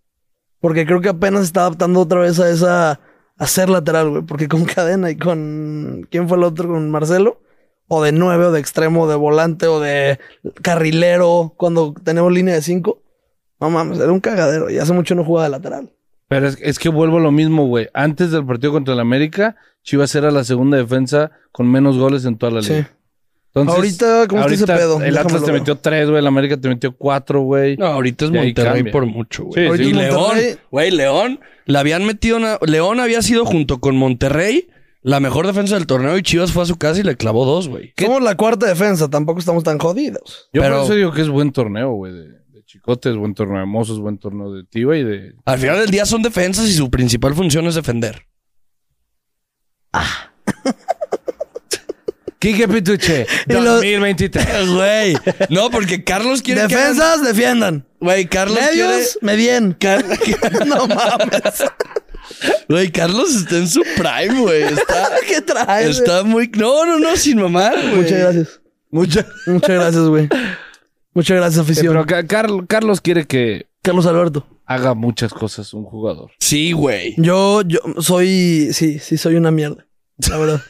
Porque creo que apenas está adaptando otra vez a esa. a ser lateral, güey. Porque con [LAUGHS] cadena y con. ¿Quién fue el otro? Con Marcelo. O de nueve, o de extremo, o de volante, o de carrilero. Cuando tenemos línea de cinco. No mames, era un cagadero. Y hace mucho no jugaba de lateral. Pero es, es que vuelvo a lo mismo, güey. Antes del partido contra el América, Chivas era la segunda defensa con menos goles en toda la Sí. Entonces, Ahorita, ¿cómo está ese ahorita pedo? El Atlas te metió tres, güey. El América te metió cuatro, güey. No, ahorita es Monterrey por mucho, güey. Sí, Ahorita y es León, güey, León, le habían metido una... León había sido junto con Monterrey la mejor defensa del torneo y Chivas fue a su casa y le clavó dos, güey. Somos la cuarta defensa, tampoco estamos tan jodidos. Yo Pero- por eso digo que es buen torneo, güey. De, de Chicote, es buen torneo de Mozos, buen torneo de Tiva y de... Al final del día son defensas y su principal función es defender. Quique Pituche, [LAUGHS] Y lo- 2023. [LAUGHS] Güey, no, porque Carlos quiere que Defensas, defiendan. Güey, Carlos Medios, me bien. Car- [LAUGHS] no mames. Güey, Carlos está en su prime, güey. Está, ¿Qué traes? está muy... No, no, no, sin mamar, güey. Muchas gracias. Muchas... Muchas gracias, güey. Muchas gracias, afición. pero Ca- Carl- Carlos quiere que Carlos Alberto. haga muchas cosas un jugador. Sí, güey. Yo, yo soy, sí, sí soy una mierda. La verdad.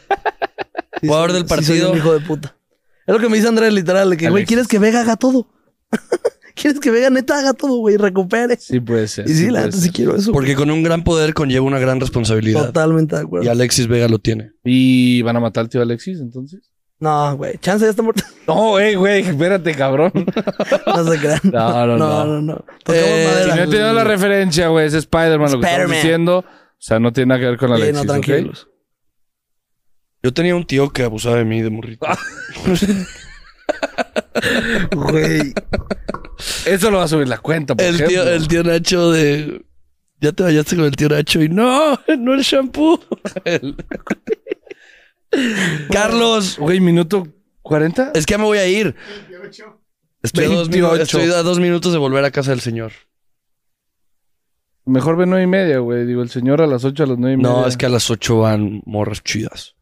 Sí Jugador del sí soy partido. un hijo de puta. Es lo que me dice Andrés, literal, de que, güey. ¿quieres que Vega haga todo? [LAUGHS] ¿Quieres que Vega neta haga todo, güey? Recupere. Sí puede ser. y sí, la puede neta sí quiero eso. Porque con un gran poder conlleva una gran responsabilidad. Totalmente de acuerdo. Y Alexis Vega lo tiene. ¿Y van a matar al tío Alexis entonces? No, güey. Chance ya está muerto. [LAUGHS] No, eh, güey, espérate, cabrón. [LAUGHS] no se crean. No, no, no. no. no, no. Eh, madera. Si no entiendo la referencia, güey, es Spider-Man lo que estamos Spider-Man. diciendo. O sea, no tiene nada que ver con Sí, Alexis, no, ¿ok? tranquilos. Yo tenía un tío que abusaba de mí de morrito. [LAUGHS] Güey. Eso lo va a subir la cuenta, por el, tío, el tío Nacho de... Ya te bañaste con el tío Nacho y no, [LAUGHS] no el shampoo. El- [LAUGHS] Carlos, Güey, minuto 40. es que ya me voy a ir. Estoy a, dos, minu- 28. estoy a dos minutos de volver a casa del señor. Mejor ve nueve y media, güey. Digo, el señor a las 8 a las nueve y media. No, es que a las ocho van morras chidas.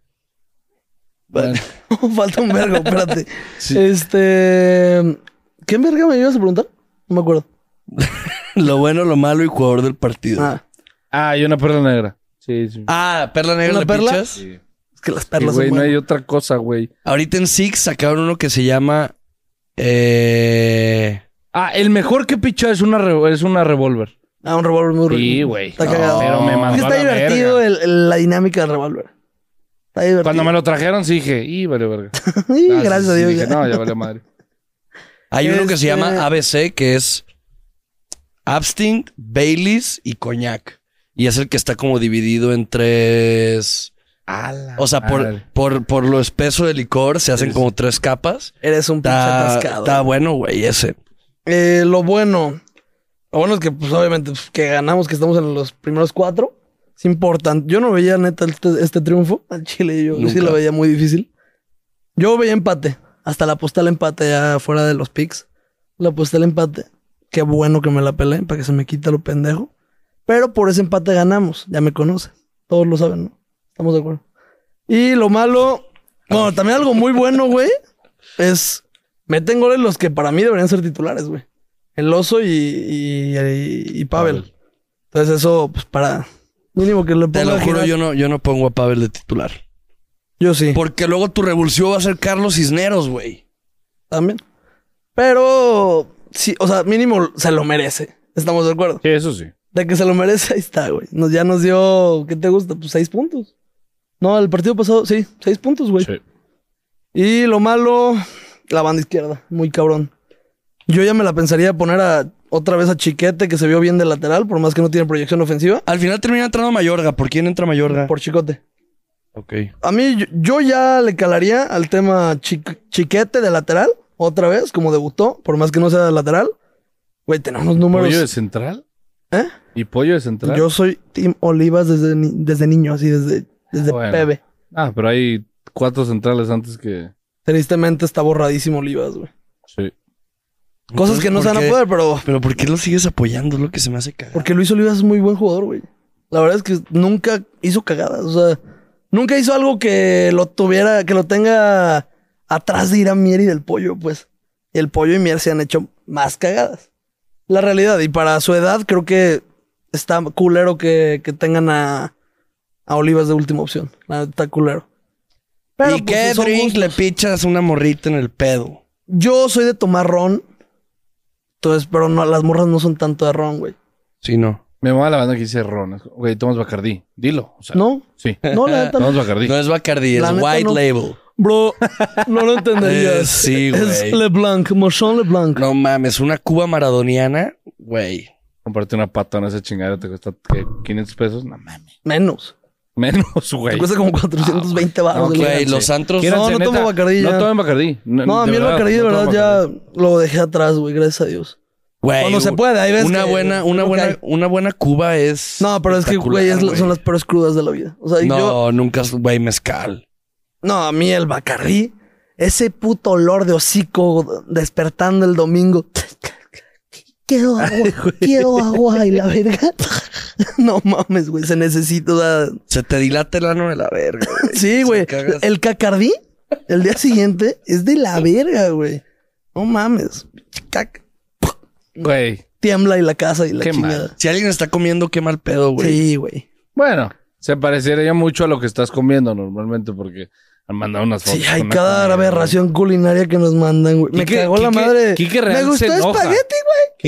Bueno, [LAUGHS] Falta un vergo, espérate. [LAUGHS] Sí. Este. ¿Qué verga me ibas a preguntar? No me acuerdo. [LAUGHS] Lo bueno, lo malo y jugador del partido. Ah, Ah, Ah, y una perla negra. Sí, sí. Perla Negra ¿Una le perla? pichas? Sí. es que las Sí, perlas güey, son no hay otra cosa, güey. Ahorita en Six sacaron uno que se llama... Eh... Ah, el mejor que picha es una, es una revólver. Ah, un revólver muy rico. Sí, güey. Está No, cagado. pero me Es mandó que está a la divertido verga. el- el- la dinámica del revólver. Está divertido. Cuando me lo trajeron, sí dije, y vale, verga. [LAUGHS] Ah, sí, gracias a sí, Dios. dije, ya. no, ya vale madre. Hay uno que se Este- llama ABC, que es Abstinct, Baileys y Cognac. Y es el que está como dividido en tres... O sea, por, por, por lo espeso del licor se hacen como tres capas. Eres un pinche Está, atascado. está bueno, güey, ese. Eh, lo bueno. Lo bueno es que, pues, obviamente, pues, que ganamos, que estamos en los primeros cuatro. Es importante. Yo no veía neta este, este triunfo al Chile. Yo sí lo veía muy difícil. Yo veía empate. Hasta la aposté al empate ya fuera de los picks. La aposté al empate. Qué bueno que me la pelé para que se me quite lo pendejo. Pero por ese empate ganamos. Ya me conocen. Todos lo saben, ¿no? Estamos de acuerdo. Y lo malo. Bueno, también algo muy bueno, güey. Es. Meten goles los que para mí deberían ser titulares, güey. El oso y, y, y- y Pavel. Pavel. Entonces, eso, pues para. Mínimo que le Te ponga lo juro, yo no, yo no pongo a Pavel de titular. Yo sí. Porque luego tu revulsivo va a ser Carlos Cisneros, güey. También. Pero. Sí, o sea, mínimo se lo merece. Estamos de acuerdo. Sí, eso sí. De que se lo merece, [LAUGHS] ahí está, güey. Nos, ya nos dio. ¿Qué te gusta? Pues seis puntos. No, el partido pasado, sí, seis puntos, güey. Sí. Y lo malo, la banda izquierda, muy cabrón. Yo ya me la pensaría poner a otra vez a Chiquete, que se vio bien de lateral, por más que no tiene proyección ofensiva, Al final termina entrando Mayorga. ¿Por quién entra Mayorga? por Chicote. Ok. A mí, yo, yo ya le calaría al tema Chi- Chiquete de lateral, otra vez, como debutó, por más que no sea de lateral. Güey, tenemos números. ¿Pollo de central? ¿Eh? ¿Y pollo de central? Yo soy Team Olivas desde, ni- desde niño, así, desde, desde Bueno. bebé. Ah, pero hay cuatro centrales antes que... Tristemente está borradísimo Olivas, güey. Cosas que no se ¿por van a poder, pero Pero ¿por qué lo sigues apoyando? Es lo que se me hace cagar. Porque Luis Olivas es muy buen jugador, güey. La verdad es que nunca hizo cagadas. O sea, nunca hizo algo que lo tuviera, que lo tenga atrás de ir a Mier y del pollo, pues. El pollo y Mier se han hecho más cagadas. La realidad. Y para su edad, creo que está culero que, que tengan a, a Olivas de última opción. Está culero. Pero, ¿Y pues, qué son drink gustos. le pichas una morrita en el pedo? Yo soy de tomar ron. Entonces, pero no, las morras no son tanto de ron, güey. Sí, no. Me mola la banda que dice Ron. Güey, tomas Bacardí. Dilo. O sea, ¿No? Sí. No, la neta no. Tomas Bacardí. No es Bacardi, es La White no. Label. Bro, no lo entenderías. [LAUGHS] Eh, sí, Es güey. LeBlanc, Mochon LeBlanc. No mames, una cuba maradoniana, güey. Comprarte una patona esa chingada te cuesta ¿qué? 500 pesos. No mames. Menos. Menos, Te güey. cuesta como 420 baros. No, güey, los antros. No, no tomo Bacardí ya. No tomen Bacardí. No, a mí el Bacardí de no verdad ya lo dejé atrás, güey, gracias a Dios. Güey, Cuando se puede, hay veces Una que- buena, una buena, una buena cuba es. No, pero es que, güey, es- son las peores crudas de la vida. O sea, No, yo... nunca, es- güey, mezcal. No, a mí el Bacardí, ese puto olor de hocico despertando el domingo. [LAUGHS] Quiero agua, quiero agua y la verga. [LAUGHS] No mames, güey, se necesita. Se te dilata el ano de la verga, güey. Sí, güey. El cacardí, el día siguiente, es de la verga, güey. No mames. Cac- Güey. Tiembla y la casa y la Qué chingada. Si alguien está comiendo, qué mal pedo, güey. Sí, güey. Bueno, se parecería mucho a lo que estás comiendo normalmente porque han mandado unas fotos. Sí, hay cada comida, aberración culinaria que nos mandan, güey. Me Quique- cagó la madre. Quique Me Real gustó se enoja. espagueti,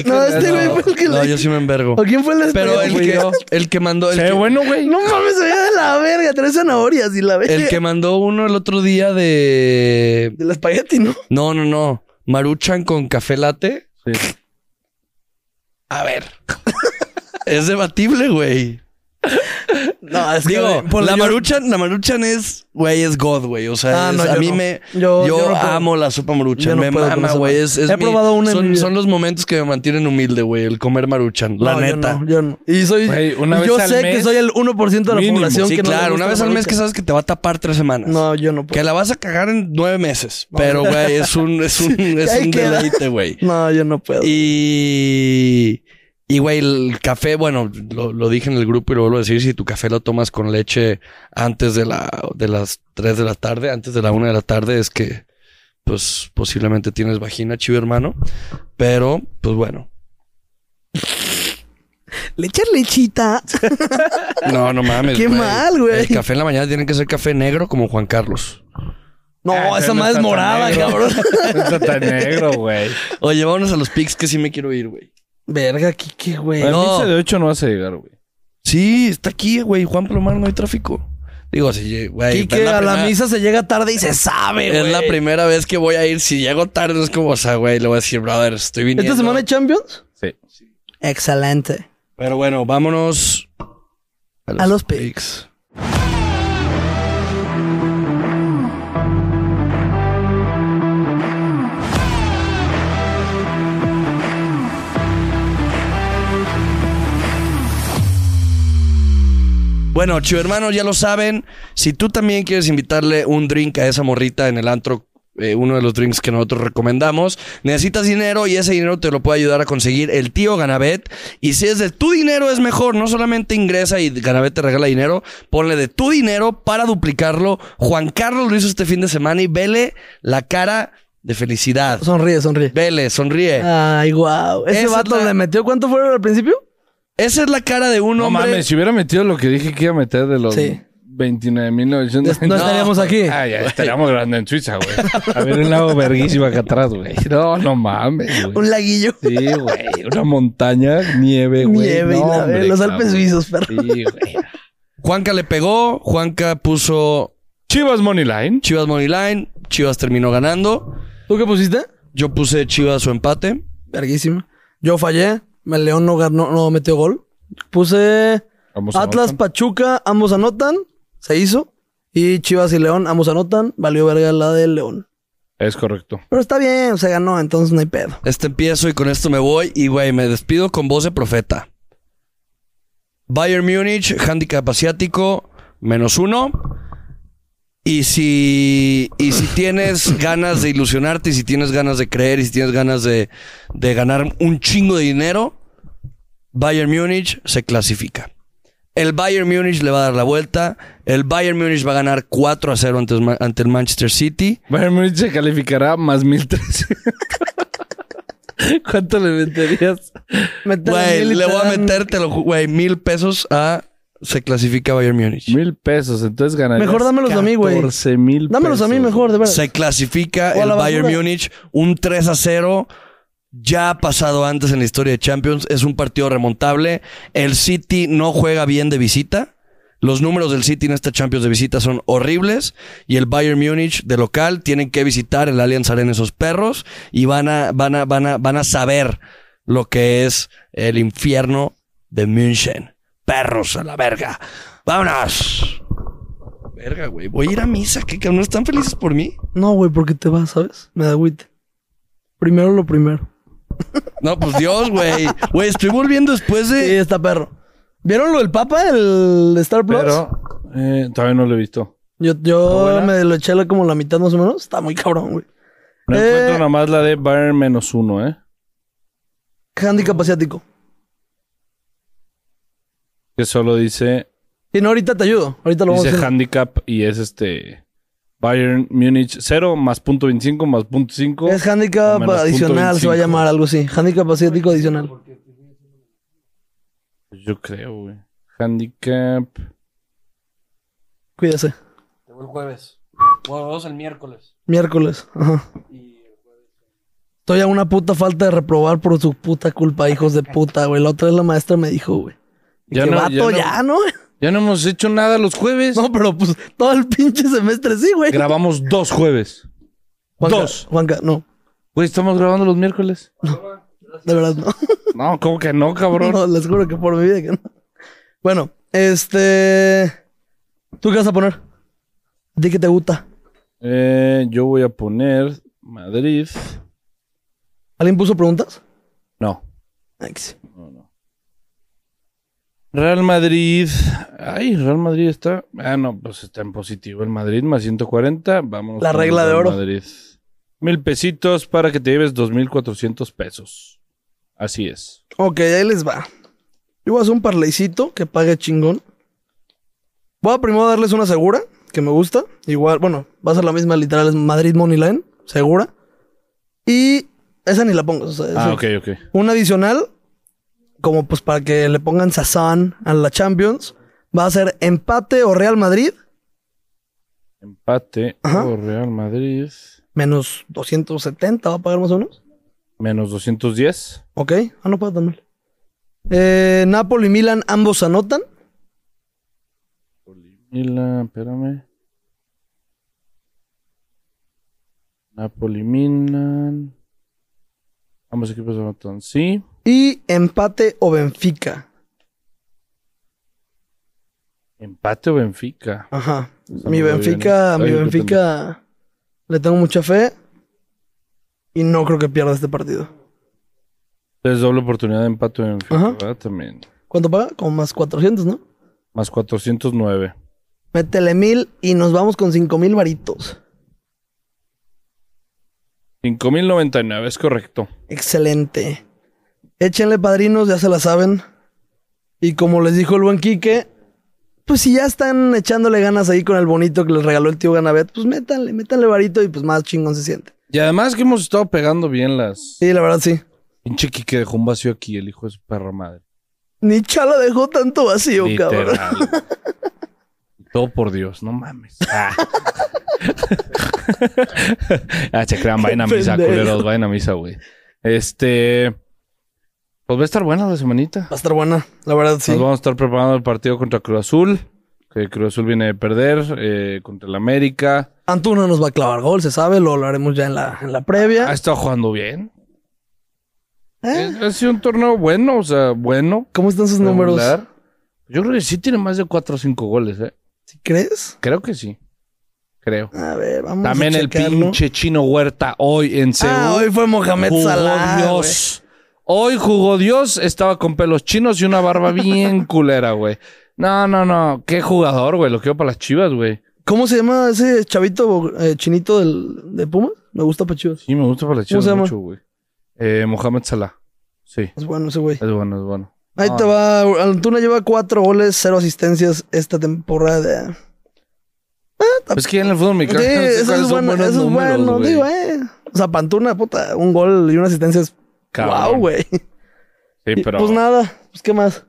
No, este güey no. fue el que No, le... yo sí me envergo. ¿O quién fue el Pero espagueti? el que, yo. el que mandó. El Se ve que, bueno, güey. No mames, se veía de la verga. Tres zanahorias y la verga. el que mandó uno el otro día de. Del espagueti, ¿no? No, no, no. Maruchan con café latte. Sí. A ver. es debatible, güey. No, es Digo, por la yo- maruchan, la maruchan es, güey, es God, güey. O sea, Ah, es- a mí no. me. Yo- Yo, yo no puedo. amo la sopa maruchan. me mama, güey. Es, es He mi- probado una en mi son, vida. son los momentos que me mantienen humilde, güey. El comer maruchan. La neta. no, Yo no, Y soy. Una vez yo al sé que soy el 1% de la mínimo. población Sí, que claro. Una vez al mes que sabes que te va a tapar tres semanas. No, yo no Que puedo. la vas a cagar en nueve meses. Pero, güey, es un, es [LAUGHS] un, es un deleite, güey. [LAUGHS] No, yo no puedo. Y, y güey, el café, bueno, lo, lo dije en el grupo y lo vuelvo a decir, si tu café lo tomas con leche antes de la, de las 3 de la tarde, antes de la 1 de la tarde, es que, pues, posiblemente tienes vagina, chivo hermano. Pero, pues bueno. Le echar lechita. [LAUGHS] No, no mames. Qué mal, güey. El café en la mañana tiene que ser café negro como Juan Carlos. No, Ah, esa no madre es morada, cabrón. [LAUGHS] No está tan negro, güey. Oye, vámonos a los pics que sí me quiero ir, güey. Verga, Kike, güey. El No. pizza de 8 no vas a llegar, güey. Sí, está aquí, güey. Juan Palomar, no hay tráfico. Digo, sí, güey. Kike, es a la misa se llega tarde y se sabe, güey. Es la primera vez que voy a ir. Si llego tarde, no es como, o sea, güey, le voy a decir, brother, estoy viniendo. ¿Esta semana hay Champions? Sí. Excelente. Pero bueno, vámonos A los picks. Bueno, chivo hermanos, ya lo saben. Si tú también quieres invitarle un drink a esa morrita en el antro eh, uno de los drinks que nosotros recomendamos. Necesitas dinero y ese dinero te lo puede ayudar a conseguir el tío Ganabet. Y si es de tu dinero es mejor, no solamente ingresa y Ganabet te regala dinero, ponle de tu dinero para duplicarlo. Juan Carlos lo hizo este fin de semana y vele la cara de felicidad. Sonríe, sonríe. Vele, sonríe. Ay, guau. ¿Ese Esa vato le metió cuánto fueron al principio? Esa es la cara de un No hombre. mames, si hubiera metido lo que dije que iba a meter de los Sí. 29.900. No, estaríamos aquí. Ah, ya estaríamos grabando en Suiza, güey. [LAUGHS] A ver un lago verguísima acá atrás, güey. [LAUGHS] No, no mames, güey. Un laguillo. Sí, güey. Una montaña, nieve, güey. Nieve y No, la- hombre, los cabrón. Alpes suizos, perro. Sí, güey. Juanca le pegó, Juanca puso Chivas Moneyline. Chivas Money Line, Chivas terminó ganando. ¿Tú qué pusiste? Yo puse Chivas su empate. Verguísima. Yo fallé. El León no, ganó, no metió gol. Puse Atlas. Pachuca, ambos anotan. Se hizo. Y Chivas y León, ambos anotan. Valió verga la del León. Es correcto. Pero está bien, se ganó, entonces no hay pedo. Este empiezo y con esto me voy. Y, güey, me despido con voz de profeta. Bayern Múnich, handicap asiático, menos uno. Y si, y si tienes [LAUGHS] ganas de ilusionarte, y si tienes ganas de creer, y si tienes ganas de, de ganar un chingo de dinero, Bayern Múnich se clasifica. El Bayern Múnich le va a dar la vuelta. El Bayern Múnich va a ganar 4 a 0 ante, ante el Manchester City. Bayern Munich se calificará más 1300. [LAUGHS] ¿Cuánto le meterías? Güey, le voy a metértelo, güey, mil pesos a se clasifica Bayern Múnich. Mil pesos. Entonces ganarías Mejor dámelos a mí, güey. 14 mil Dámelos a mí mejor, de verdad. Se clasifica el Bayern. Múnich un 3 a 0. Ya ha pasado antes en la historia de Champions. Es un partido remontable. El City no juega bien de visita. Los números del City en esta Champions de visita son horribles. Y el Bayern Múnich de local tienen que visitar el Allianz Arena esos perros. Y van a, van a, van a, van a saber lo que es el infierno de München. Perros a la verga. ¡Vámonos! Verga, güey. Voy a ir a misa. ¿Qué cabrón? ¿Están felices por mí? No, güey, porque te vas, ¿sabes? Me da agüite. Primero lo primero. [LAUGHS] No, pues Dios, güey. Güey, estoy volviendo después Sí, de. está perro. ¿Vieron lo del Papa, el Star Plus? Pero eh, todavía no lo he visto. Yo, yo me lo eché la- como la mitad más o menos. Está muy cabrón, güey. No Eh. encuentro nada más la de Bayern menos uno, ¿eh? Handicap asiático. Que solo dice, Y no, ahorita te ayudo. Ahorita lo vamos a dice hacer. handicap y es este Bayern Múnich 0 más punto 25 más punto 5. Es handicap menos adicional, se va a 25. llamar algo así. Handicap asiático adicional. Yo creo, güey. Handicap. Cuídese. El jueves. Bueno, vamos el miércoles. Miércoles. Ajá. Estoy a una puta falta de reprobar por su puta culpa, hijos de puta, güey. La otra vez la maestra me dijo, güey. Ya que no- vato, ya no- ya, ¿no? [LAUGHS] Ya no hemos hecho nada los jueves. No, pero pues todo el pinche semestre sí, güey. Grabamos dos jueves. Juanca, dos. Juanca, no. Güey, estamos grabando los miércoles. De verdad, no. [LAUGHS] No, ¿cómo que no, cabrón? No, les juro que por mi vida que no. Bueno, este. ¿Tú qué vas a poner? ¿A ti qué te gusta? Eh, yo voy a poner Madrid. ¿Alguien puso preguntas? No. X. Real Madrid. Ay, Real Madrid está. Ah, no, pues está en positivo. El Madrid más 140. Vámonos. La regla de oro. Madrid. Mil pesitos para que te lleves 2.400 pesos. Así es. Ok, ahí les va. Yo voy a hacer un parleycito que pague chingón. Voy a primero darles una segura, que me gusta. Igual, bueno, va a ser la misma, literal, es Madrid Moneyline, segura. Y esa ni la pongo. o sea, Ah, ok, ok. Un adicional, como pues para que le pongan sazón a la Champions, va a ser empate o Real Madrid, Empate Ajá. o Real Madrid. menos 270, va a pagar más o menos. Menos 210. Ok, ah, no paga tan mal. Eh, Napoli y Milan, ambos anotan. Milan, espérame. Napoli, Milan. Ambos equipos anotan. Sí. Y empate o Benfica. Empate o Benfica. Ajá. Está Mi Benfica, mi Ay, Benfica le tengo mucha fe. Y no creo que pierda este partido. Es doble oportunidad de empate o Benfica. Ajá. ¿verdad? También. ¿Cuánto paga? Como más 400, ¿no? Más 409. Métele mil y nos vamos con cinco mil varitos. 5099, es correcto. Excelente. Échenle padrinos, ya se la saben. Y como les dijo el buen Quique, pues si ya están echándole ganas ahí con el bonito que les regaló el tío Ganabet, pues métanle, métanle varito y pues más chingón se siente. Y además que hemos estado pegando bien las. Sí, la verdad sí. Pinche Kike dejó un vacío aquí, el hijo de su perra madre. Ni Chala dejó tanto vacío, cabrón. Literal. Todo por Dios, no mames. [LAUGHS] Ah, [LAUGHS] Ah, se crean, vayan a misa, culeros, vayan a misa, güey. Este. Pues va a estar buena la semanita. Va a estar buena, la verdad sí. Nos vamos a estar preparando el partido contra Cruz Azul. Que Cruz Azul viene de perder eh, contra el América. Antuna nos va a clavar gol, se sabe, lo hablaremos ya en la, en la previa. Ha estado jugando bien. ¿Eh? Ha sido un torneo bueno, o sea, bueno. ¿Cómo están sus números? regular. Yo creo que sí tiene más de 4 o 5 goles, ¿eh? ¿Sí crees? Creo que sí. Creo. A ver, vamos También a el pinche chino Huerta hoy en Seúl. Ah, hoy fue Mohamed Salah. Dios. Hoy jugó Dios, estaba con pelos chinos y una barba bien [LAUGHS] culera, güey. No, no, no. Qué jugador, güey. Lo quiero para las chivas, güey. ¿Cómo se llama ese chavito eh, chinito del, de Puma? Me gusta para Chivas. Sí, me gusta para las ¿Cómo chivas llama? mucho, güey. Eh, Mohamed Salah. Sí, Es bueno ese güey. es bueno, es bueno. Ahí te va. Antuna lleva cuatro goles, cero asistencias esta temporada. Es que en el fútbol Sí, mexicano no sé eso es bueno. Eso es bueno. Digo, eh. O sea, Pantuna, puta, un gol y una asistencia es. Cabrón. Wow, güey. Sí, pero... Pues nada, pues qué más.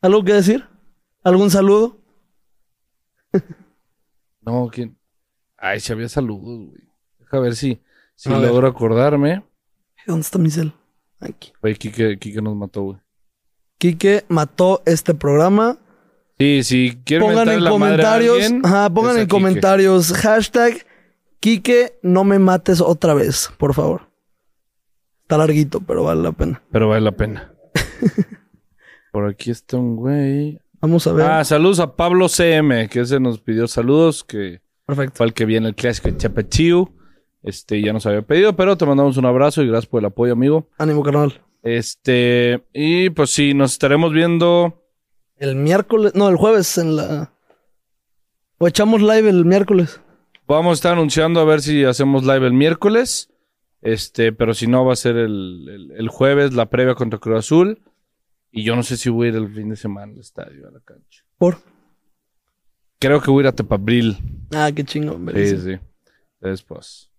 ¿Algo que decir? ¿Algún saludo? [LAUGHS] No, ¿quién? Ay, si había saludos, güey. Deja ver si, si A ver. logro acordarme. ¿Dónde está mi cel? Aquí. Güey, Kike, Kike nos mató, güey. Quique mató este programa. Sí, si quieren Pongan en la madre a comentarios. alguien, Ajá, pongan en Kike. comentarios. Hashtag Quique, no me mates otra vez, por favor. Está larguito, pero vale la pena. Pero vale la pena. [LAUGHS] Por aquí está un güey. Vamos a ver. Ah, saludos a Pablo CM, que ese nos pidió saludos, que Perfecto. fue el que viene el clásico de Chapachiu. Este, ya nos había pedido, pero te mandamos un abrazo y gracias por el apoyo, amigo. Ánimo, carnal. Este, y pues sí, nos estaremos viendo. El miércoles, no, el jueves en la. O echamos live el miércoles. Vamos a estar anunciando a ver si hacemos live el miércoles. Este, pero si no, va a ser el, el- el jueves la previa contra Cruz Azul. Y yo no sé si voy a ir el fin de semana al estadio, a la cancha. Por. Creo que voy a ir a Tepabril. Ah, qué chingón. Sí, sí. Después.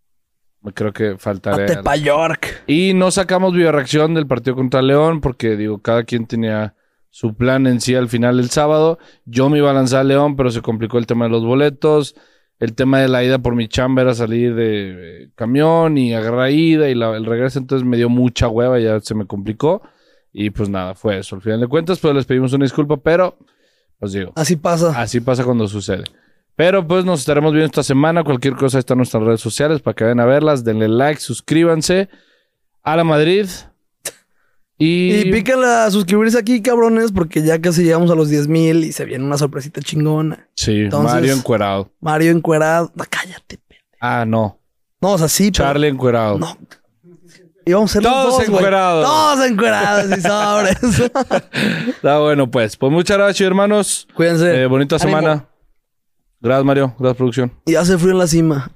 Creo que A faltaré. Tepa York. Y no sacamos reacción del partido contra León porque, digo, cada quien tenía su plan en sí al final del sábado. Yo me iba a lanzar a León, pero se complicó el tema de los boletos. El tema de la ida por mi chamba era salir de eh, camión y agarrar ida y la- el regreso, entonces me dio mucha hueva, ya se me complicó. Y pues nada, fue eso. Al final de cuentas, pues les pedimos una disculpa, pero, pues digo, Así pasa. Así pasa cuando sucede. Pero pues nos estaremos viendo esta semana. Cualquier cosa está en nuestras redes sociales para que vayan a verlas. Denle like, suscríbanse. A la Madrid. Y, Y pícale a suscribirse aquí, cabrones, porque ya casi llegamos a los 10 mil y se viene una sorpresita chingona. Sí, Entonces- Mario encuerado. Mario encuerado. No, cállate. pe- Ah, no. No, o sea, sí, pero- Charlie encuerado. No. Íbamos a ser los Todos dos, güey. encuerados. Todos encuerados y sobres. [LAUGHS] Está bueno, pues. Pues muchas gracias, hermanos. Cuídense. Eh, bonita Ánimo. semana. Gracias, Mario. Gracias, producción. Y hace frío en la cima.